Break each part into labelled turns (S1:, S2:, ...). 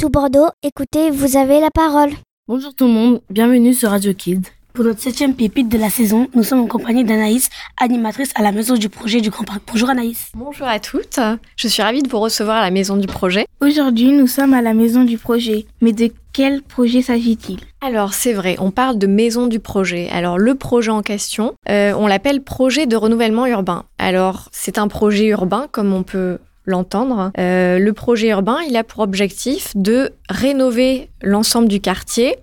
S1: tout Bordeaux, écoutez, vous avez la parole.
S2: Bonjour tout le monde, bienvenue sur Radio Kid.
S3: Pour notre septième pépite de la saison, nous sommes en compagnie d'Anaïs, animatrice à la maison du projet du Grand Parc. Bonjour Anaïs.
S4: Bonjour à toutes, je suis ravie de vous recevoir à la maison du projet.
S5: Aujourd'hui, nous sommes à la maison du projet. Mais de quel projet s'agit-il?
S4: Alors c'est vrai, on parle de maison du projet. Alors le projet en question, euh, on l'appelle projet de renouvellement urbain. Alors c'est un projet urbain comme on peut l'entendre. Euh, le projet urbain, il a pour objectif de rénover l'ensemble du quartier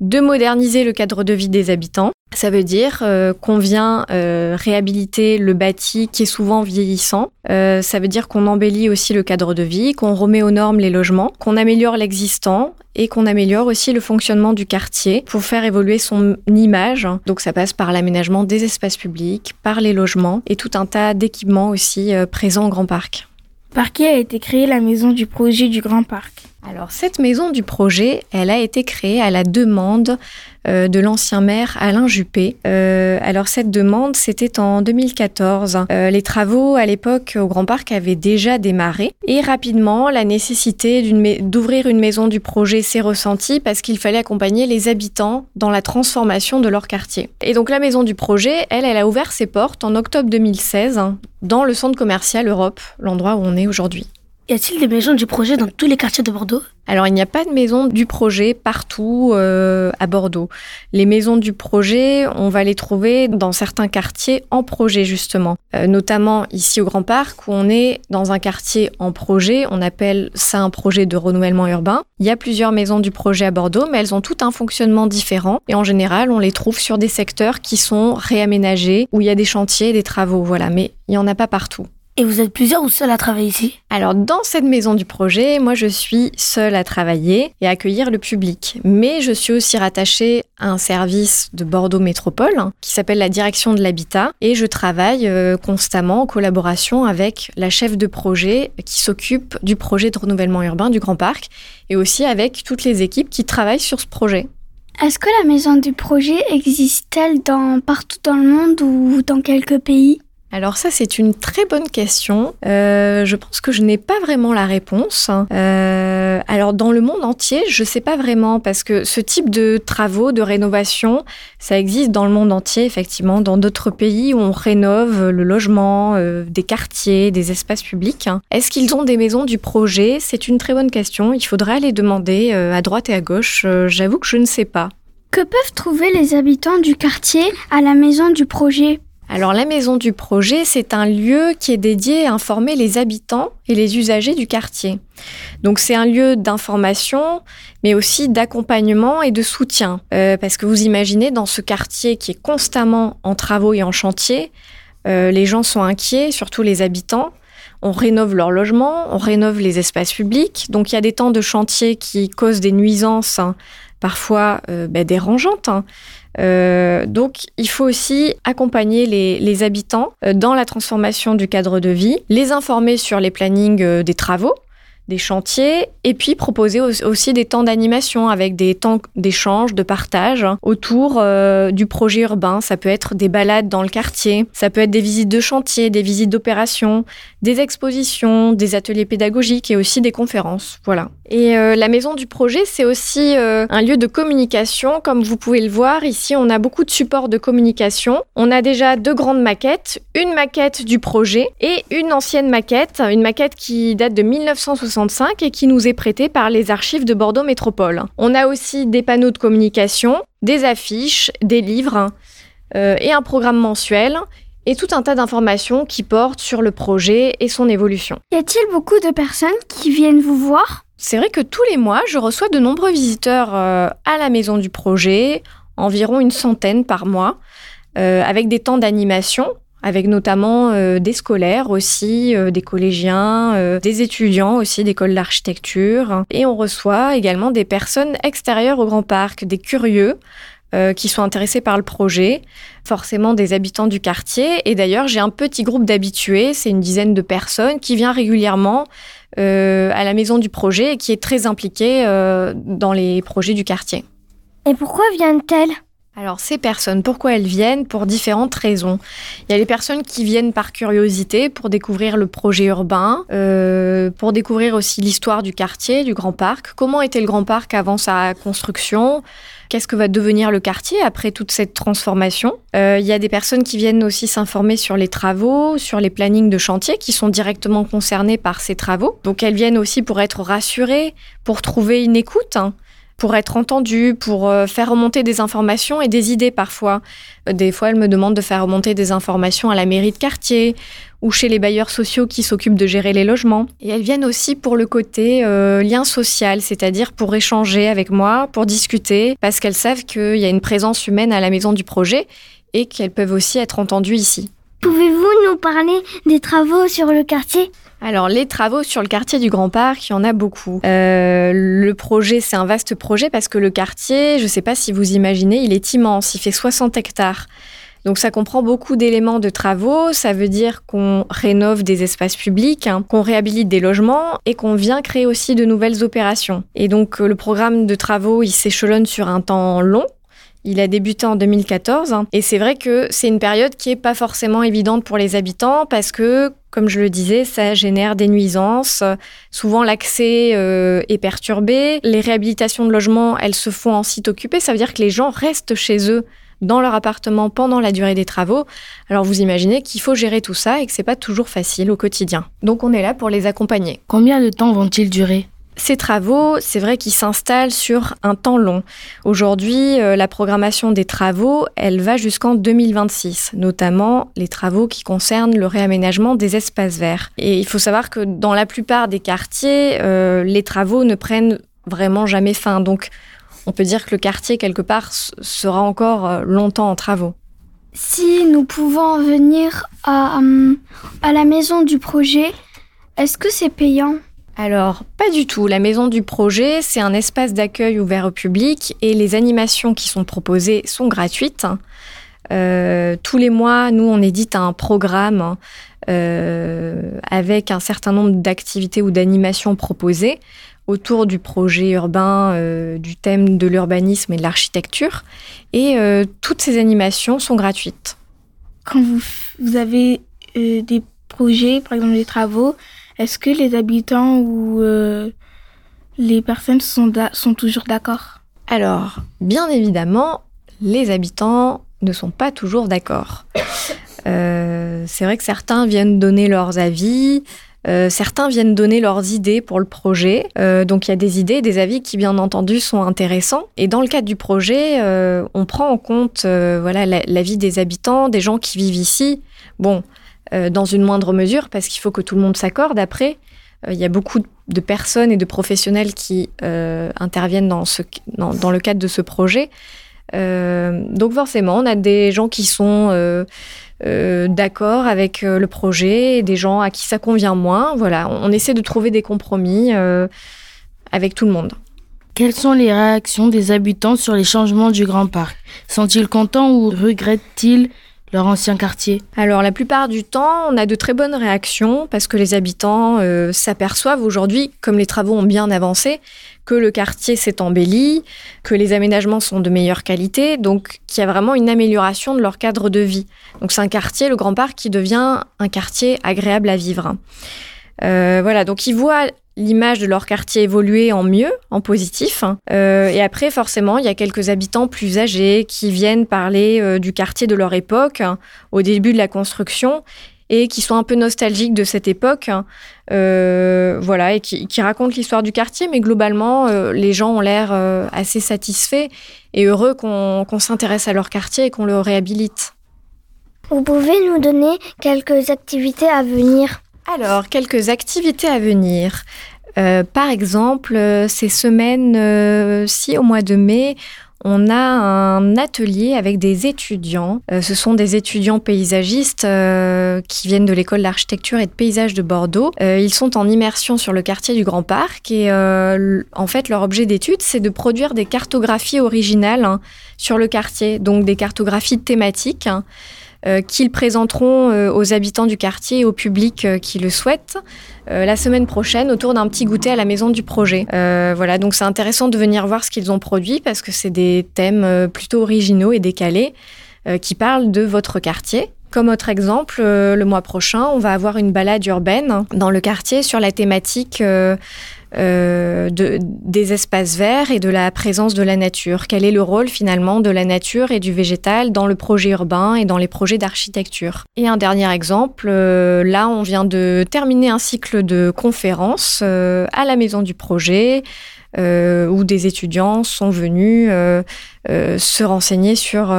S4: de moderniser le cadre de vie des habitants. Ça veut dire euh, qu'on vient euh, réhabiliter le bâti qui est souvent vieillissant. Ça veut dire qu'on embellit aussi le cadre de vie, qu'on remet aux normes les logements, qu'on améliore l'existant et qu'on améliore aussi le fonctionnement du quartier pour faire évoluer son image. Donc ça passe par l'aménagement des espaces publics, par les logements et tout un tas d'équipements aussi présents au Grand Parc.
S5: Par qui a été créée la maison du projet du Grand Parc
S4: alors cette maison du projet, elle a été créée à la demande euh, de l'ancien maire Alain Juppé. Euh, alors cette demande, c'était en 2014. Euh, les travaux à l'époque au Grand Parc avaient déjà démarré et rapidement la nécessité d'ouvrir une maison du projet s'est ressentie parce qu'il fallait accompagner les habitants dans la transformation de leur quartier. Et donc la maison du projet, elle, elle a ouvert ses portes en octobre 2016 hein, dans le centre commercial Europe, l'endroit où on est aujourd'hui.
S3: Y a-t-il des maisons du projet dans tous les quartiers de Bordeaux?
S4: Alors, il n'y a pas de maisons du projet partout euh, à Bordeaux. Les maisons du projet, on va les trouver dans certains quartiers en projet, justement. Euh, notamment ici au Grand Parc, où on est dans un quartier en projet. On appelle ça un projet de renouvellement urbain. Il y a plusieurs maisons du projet à Bordeaux, mais elles ont tout un fonctionnement différent. Et en général, on les trouve sur des secteurs qui sont réaménagés, où il y a des chantiers, des travaux. Voilà, mais il n'y en a pas partout.
S3: Et vous êtes plusieurs ou seul à travailler ici?
S4: Alors dans cette maison du projet, moi je suis seule à travailler et à accueillir le public. Mais je suis aussi rattachée à un service de Bordeaux Métropole hein, qui s'appelle la direction de l'habitat et je travaille euh, constamment en collaboration avec la chef de projet qui s'occupe du projet de renouvellement urbain du Grand Parc et aussi avec toutes les équipes qui travaillent sur ce projet.
S1: Est-ce que la maison du projet existe-t-elle dans, partout dans le monde ou dans quelques pays?
S4: Alors ça, c'est une très bonne question. Euh, je pense que je n'ai pas vraiment la réponse. Euh, alors dans le monde entier, je ne sais pas vraiment parce que ce type de travaux, de rénovation, ça existe dans le monde entier, effectivement, dans d'autres pays où on rénove le logement, euh, des quartiers, des espaces publics. Est-ce qu'ils ont des maisons du projet? C'est une très bonne question. Il faudrait aller demander à droite et à gauche. J'avoue que je ne sais pas.
S1: Que peuvent trouver les habitants du quartier à la maison du projet?
S4: Alors la maison du projet, c'est un lieu qui est dédié à informer les habitants et les usagers du quartier. Donc c'est un lieu d'information, mais aussi d'accompagnement et de soutien. Euh, parce que vous imaginez, dans ce quartier qui est constamment en travaux et en chantier, euh, les gens sont inquiets, surtout les habitants. On rénove leur logement, on rénove les espaces publics. Donc il y a des temps de chantier qui causent des nuisances, hein, parfois euh, ben, dérangeantes. Hein. Euh, donc, il faut aussi accompagner les, habitants euh, dans la transformation du cadre de vie, les informer sur les plannings euh, des travaux, des chantiers, et puis proposer aussi des temps d'animation avec des temps d'échange, de partage autour du projet urbain. Ça peut être des balades dans le quartier, ça peut être des visites de chantier, des visites d'opération, des expositions, des ateliers pédagogiques et aussi des conférences. Voilà. Et euh, la maison du projet, c'est aussi euh, un lieu de communication. Comme vous pouvez le voir, ici, on a beaucoup de supports de communication. On a déjà deux grandes maquettes, une maquette du projet et une ancienne maquette, une maquette qui date de 1965 et qui nous est prêtée par les archives de Bordeaux Métropole. On a aussi des panneaux de communication, des affiches, des livres euh, et un programme mensuel et tout un tas d'informations qui portent sur le projet et son évolution.
S1: Y a-t-il beaucoup de personnes qui viennent vous voir?
S4: C'est vrai que tous les mois, je reçois de nombreux visiteurs euh, à la maison du projet, environ une centaine par mois, euh, avec des temps d'animation avec notamment euh, des scolaires aussi, des collégiens, des étudiants aussi d'écoles d'architecture. Et on reçoit également des personnes extérieures au Grand Parc, des curieux euh, qui sont intéressés par le projet, forcément des habitants du quartier. Et d'ailleurs, j'ai un petit groupe d'habitués, c'est une dizaine de personnes, qui vient régulièrement euh, à la maison du projet et qui est très impliqué euh, dans les projets du quartier.
S1: Et pourquoi viennent-elles?
S4: Alors ces personnes, pourquoi elles viennent? Pour différentes raisons. Il y a les personnes qui viennent par curiosité pour découvrir le projet urbain, euh, pour découvrir aussi l'histoire du quartier, du Grand Parc. Comment était le Grand Parc avant sa construction? Qu'est-ce que va devenir le quartier après toute cette transformation? Euh, Il y a des personnes qui viennent aussi s'informer sur les travaux, sur les plannings de chantier qui sont directement concernés par ces travaux. Donc elles viennent aussi pour être rassurées, pour trouver une écoute. Hein pour être entendue, pour euh, faire remonter des informations et des idées parfois. Euh, des fois, elle me demande de faire remonter des informations à la mairie de quartier ou chez les bailleurs sociaux qui s'occupent de gérer les logements. Et elles viennent aussi pour le côté euh, lien social, c'est-à-dire pour échanger avec moi, pour discuter, parce qu'elles savent qu'il y a une présence humaine à la maison du projet et qu'elles peuvent aussi être entendues ici.
S1: Pouvez-vous nous parler des travaux sur le quartier?
S4: Alors, les travaux sur le quartier du Grand Parc, il y en a beaucoup. Euh, le projet, c'est un vaste projet parce que le quartier, je ne sais pas si vous imaginez, il est immense, il fait 60 hectares. Donc ça comprend beaucoup d'éléments de travaux, ça veut dire qu'on rénove des espaces publics, hein, qu'on réhabilite des logements et qu'on vient créer aussi de nouvelles opérations. Et donc euh, le programme de travaux, il s'échelonne sur un temps long, il a débuté en 2014 et c'est vrai que c'est une période qui est pas forcément évidente pour les habitants parce que, comme je le disais, ça génère des nuisances. Souvent, l'accès euh, est perturbé. Les réhabilitations de logements, elles se font en site occupé. Ça veut dire que les gens restent chez eux dans leur appartement pendant la durée des travaux. Alors vous imaginez qu'il faut gérer tout ça et que c'est pas toujours facile au quotidien. Donc on est là pour les accompagner.
S2: Combien de temps vont-ils durer?
S4: Ces travaux, c'est vrai qu'ils s'installent sur un temps long. Aujourd'hui, euh, la programmation des travaux, elle va jusqu'en 2026, notamment les travaux qui concernent le réaménagement des espaces verts. Et il faut savoir que dans la plupart des quartiers, euh, les travaux ne prennent vraiment jamais fin. Donc, on peut dire que le quartier, quelque part, sera encore euh, longtemps en travaux.
S1: Si nous pouvons venir à, à la maison du projet, est-ce que c'est payant?
S4: Alors, pas du tout. La maison du projet, c'est un espace d'accueil ouvert au public et les animations qui sont proposées sont gratuites. Euh, tous les mois, nous, on édite un programme euh, avec un certain nombre d'activités ou d'animations proposées autour du projet urbain, euh, du thème de l'urbanisme et de l'architecture. Et toutes ces animations sont gratuites.
S5: Quand vous, vous avez des projets, par exemple des travaux, est-ce que les habitants ou euh, les personnes sont, sont toujours d'accord?
S4: Alors, bien évidemment, les habitants ne sont pas toujours d'accord. Euh, c'est vrai que certains viennent donner leurs avis, euh, certains viennent donner leurs idées pour le projet. donc il y a des idées, des avis qui bien entendu sont intéressants. Et dans le cadre du projet, on prend en compte voilà l'avis des habitants, des gens qui vivent ici. Bon, dans une moindre mesure, parce qu'il faut que tout le monde s'accorde après. Euh, il y a beaucoup de personnes et de professionnels qui euh, interviennent dans, le cadre de ce projet. donc forcément, on a des gens qui sont d'accord avec le projet et des gens à qui ça convient moins. Voilà, on, essaie de trouver des compromis avec tout le monde.
S2: Quelles sont les réactions des habitants sur les changements du Grand Parc? Sont-ils contents ou regrettent-ils leur ancien quartier
S4: Alors la plupart du temps, on a de très bonnes réactions parce que les habitants euh, s'aperçoivent aujourd'hui, comme les travaux ont bien avancé, que le quartier s'est embelli, que les aménagements sont de meilleure qualité, donc qu'il y a vraiment une amélioration de leur cadre de vie. Donc c'est un quartier, le Grand Parc, qui devient un quartier agréable à vivre. Euh, voilà, donc ils voient l'image de leur quartier évoluer en mieux, en positif. Euh, et après, forcément, il y a quelques habitants plus âgés qui viennent parler euh, du quartier de leur époque, au début de la construction, et qui sont un peu nostalgiques de cette époque. voilà, et qui, racontent l'histoire du quartier, mais globalement, les gens ont l'air assez satisfaits et heureux qu'on s'intéresse à leur quartier et qu'on le réhabilite.
S1: Vous pouvez nous donner quelques activités à venir?
S4: Alors, quelques activités à venir. Euh, par exemple, euh, ces semaines-ci, au mois de mai, on a un atelier avec des étudiants. Euh, ce sont des étudiants paysagistes qui viennent de l'école d'architecture et de paysage de Bordeaux. ils sont en immersion sur le quartier du Grand Parc et en fait leur objet d'étude c'est de produire des cartographies originales hein, sur le quartier, donc des cartographies thématiques. Hein. Euh, qu'ils présenteront euh, aux habitants du quartier et au public euh, qui le souhaitent la semaine prochaine autour d'un petit goûter à la maison du projet. voilà, donc c'est intéressant de venir voir ce qu'ils ont produit parce que c'est des thèmes plutôt originaux et décalés qui parlent de votre quartier. Comme autre exemple, le mois prochain, on va avoir une balade urbaine dans le quartier sur la thématique euh, de, des espaces verts et de la présence de la nature. Quel est le rôle finalement de la nature et du végétal dans le projet urbain et dans les projets d'architecture? Et un dernier exemple, euh, là on vient de terminer un cycle de conférences euh, à la maison du projet euh, où des étudiants sont venus euh, euh, se renseigner sur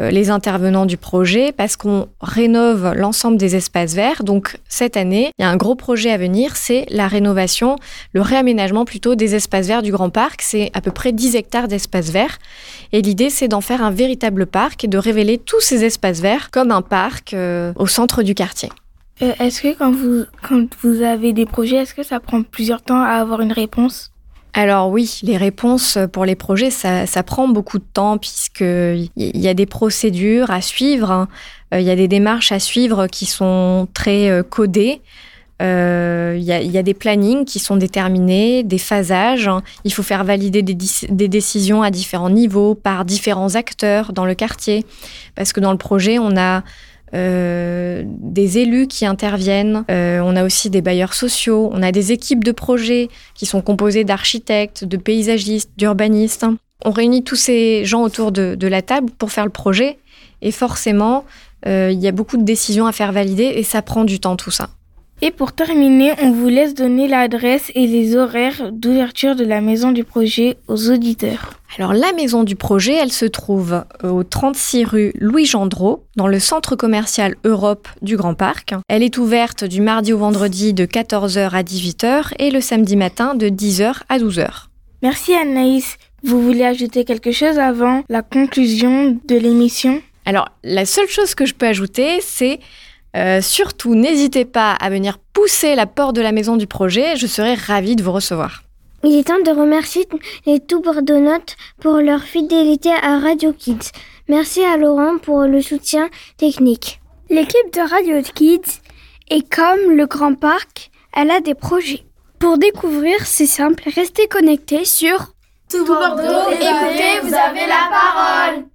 S4: les intervenants du projet parce qu'on rénove l'ensemble des espaces verts. Donc cette année, il y a un gros projet à venir, c'est la rénovation, le réaménagement plutôt des espaces verts du Grand Parc. C'est à peu près 10 hectares d'espaces verts. Et l'idée, c'est d'en faire un véritable parc et de révéler tous ces espaces verts comme un parc au centre du quartier.
S5: est-ce que quand vous, quand vous avez des projets, est-ce que ça prend plusieurs temps à avoir une réponse?
S4: Alors oui, les réponses pour les projets, ça, prend beaucoup de temps puisqu'il y a des procédures à suivre, hein. euh, il y a des démarches à suivre qui sont très euh, codées. Euh, il y, a, des plannings qui sont déterminés, des phasages. Hein. Il faut faire valider des, des, décisions à différents niveaux par différents acteurs dans le quartier. Parce que dans le projet, on a euh, des élus qui interviennent, euh, on a aussi des bailleurs sociaux, on a des équipes de projets qui sont composées d'architectes, de paysagistes, d'urbanistes. On réunit tous ces gens autour de, la table pour faire le projet et forcément, euh, il y a beaucoup de décisions à faire valider et ça prend du temps tout ça.
S5: Et pour terminer, on vous laisse donner l'adresse et les horaires d'ouverture de la maison du projet aux auditeurs.
S4: Alors la maison du projet, elle se trouve au 36 rue Louis Gendreau, dans le centre commercial Europe du Grand Parc. Elle est ouverte du mardi au vendredi de 14h à 18h et le samedi matin de 10h à 12h.
S5: Merci Anaïs. Vous voulez ajouter quelque chose avant la conclusion de l'émission?
S4: Alors la seule chose que je peux ajouter, c'est euh, surtout, n'hésitez pas à venir pousser la porte de la maison du projet. Je serai ravie de vous recevoir.
S6: Il est temps de remercier les tout bordeauxnotes pour leur fidélité à Radio Kids. Merci à Laurent pour le soutien technique.
S1: L'équipe de Radio Kids est comme le Grand Parc, elle a des projets. Pour découvrir, c'est simple, restez connectés sur
S7: Tout Bordeaux, écoutez, vous avez la parole.